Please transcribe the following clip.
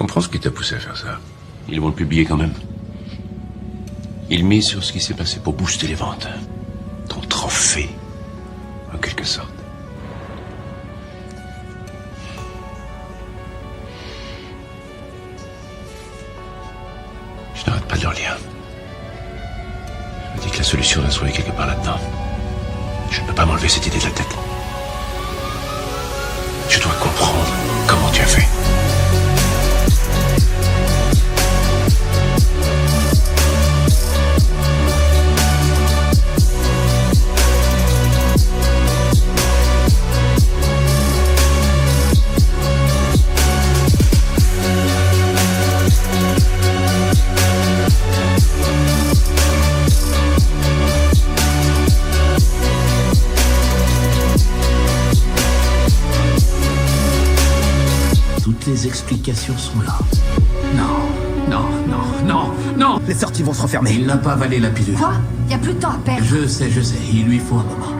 comprends ce qui t'a poussé à faire ça. Ils vont le publier quand même. Ils misent sur ce qui s'est passé pour booster les ventes. Ton trophée, en quelque sorte. Je n'arrête pas de leur lire. Je me dis que la solution doit se trouver quelque part là-dedans. Je ne peux pas m'enlever cette idée de la tête. Toutes les explications sont là. Non, non, non, non, non Les sorties vont se refermer. Il n'a pas avalé la pilule. Quoi? Y a plus de temps à perdre. Je sais, je sais, il lui faut un moment.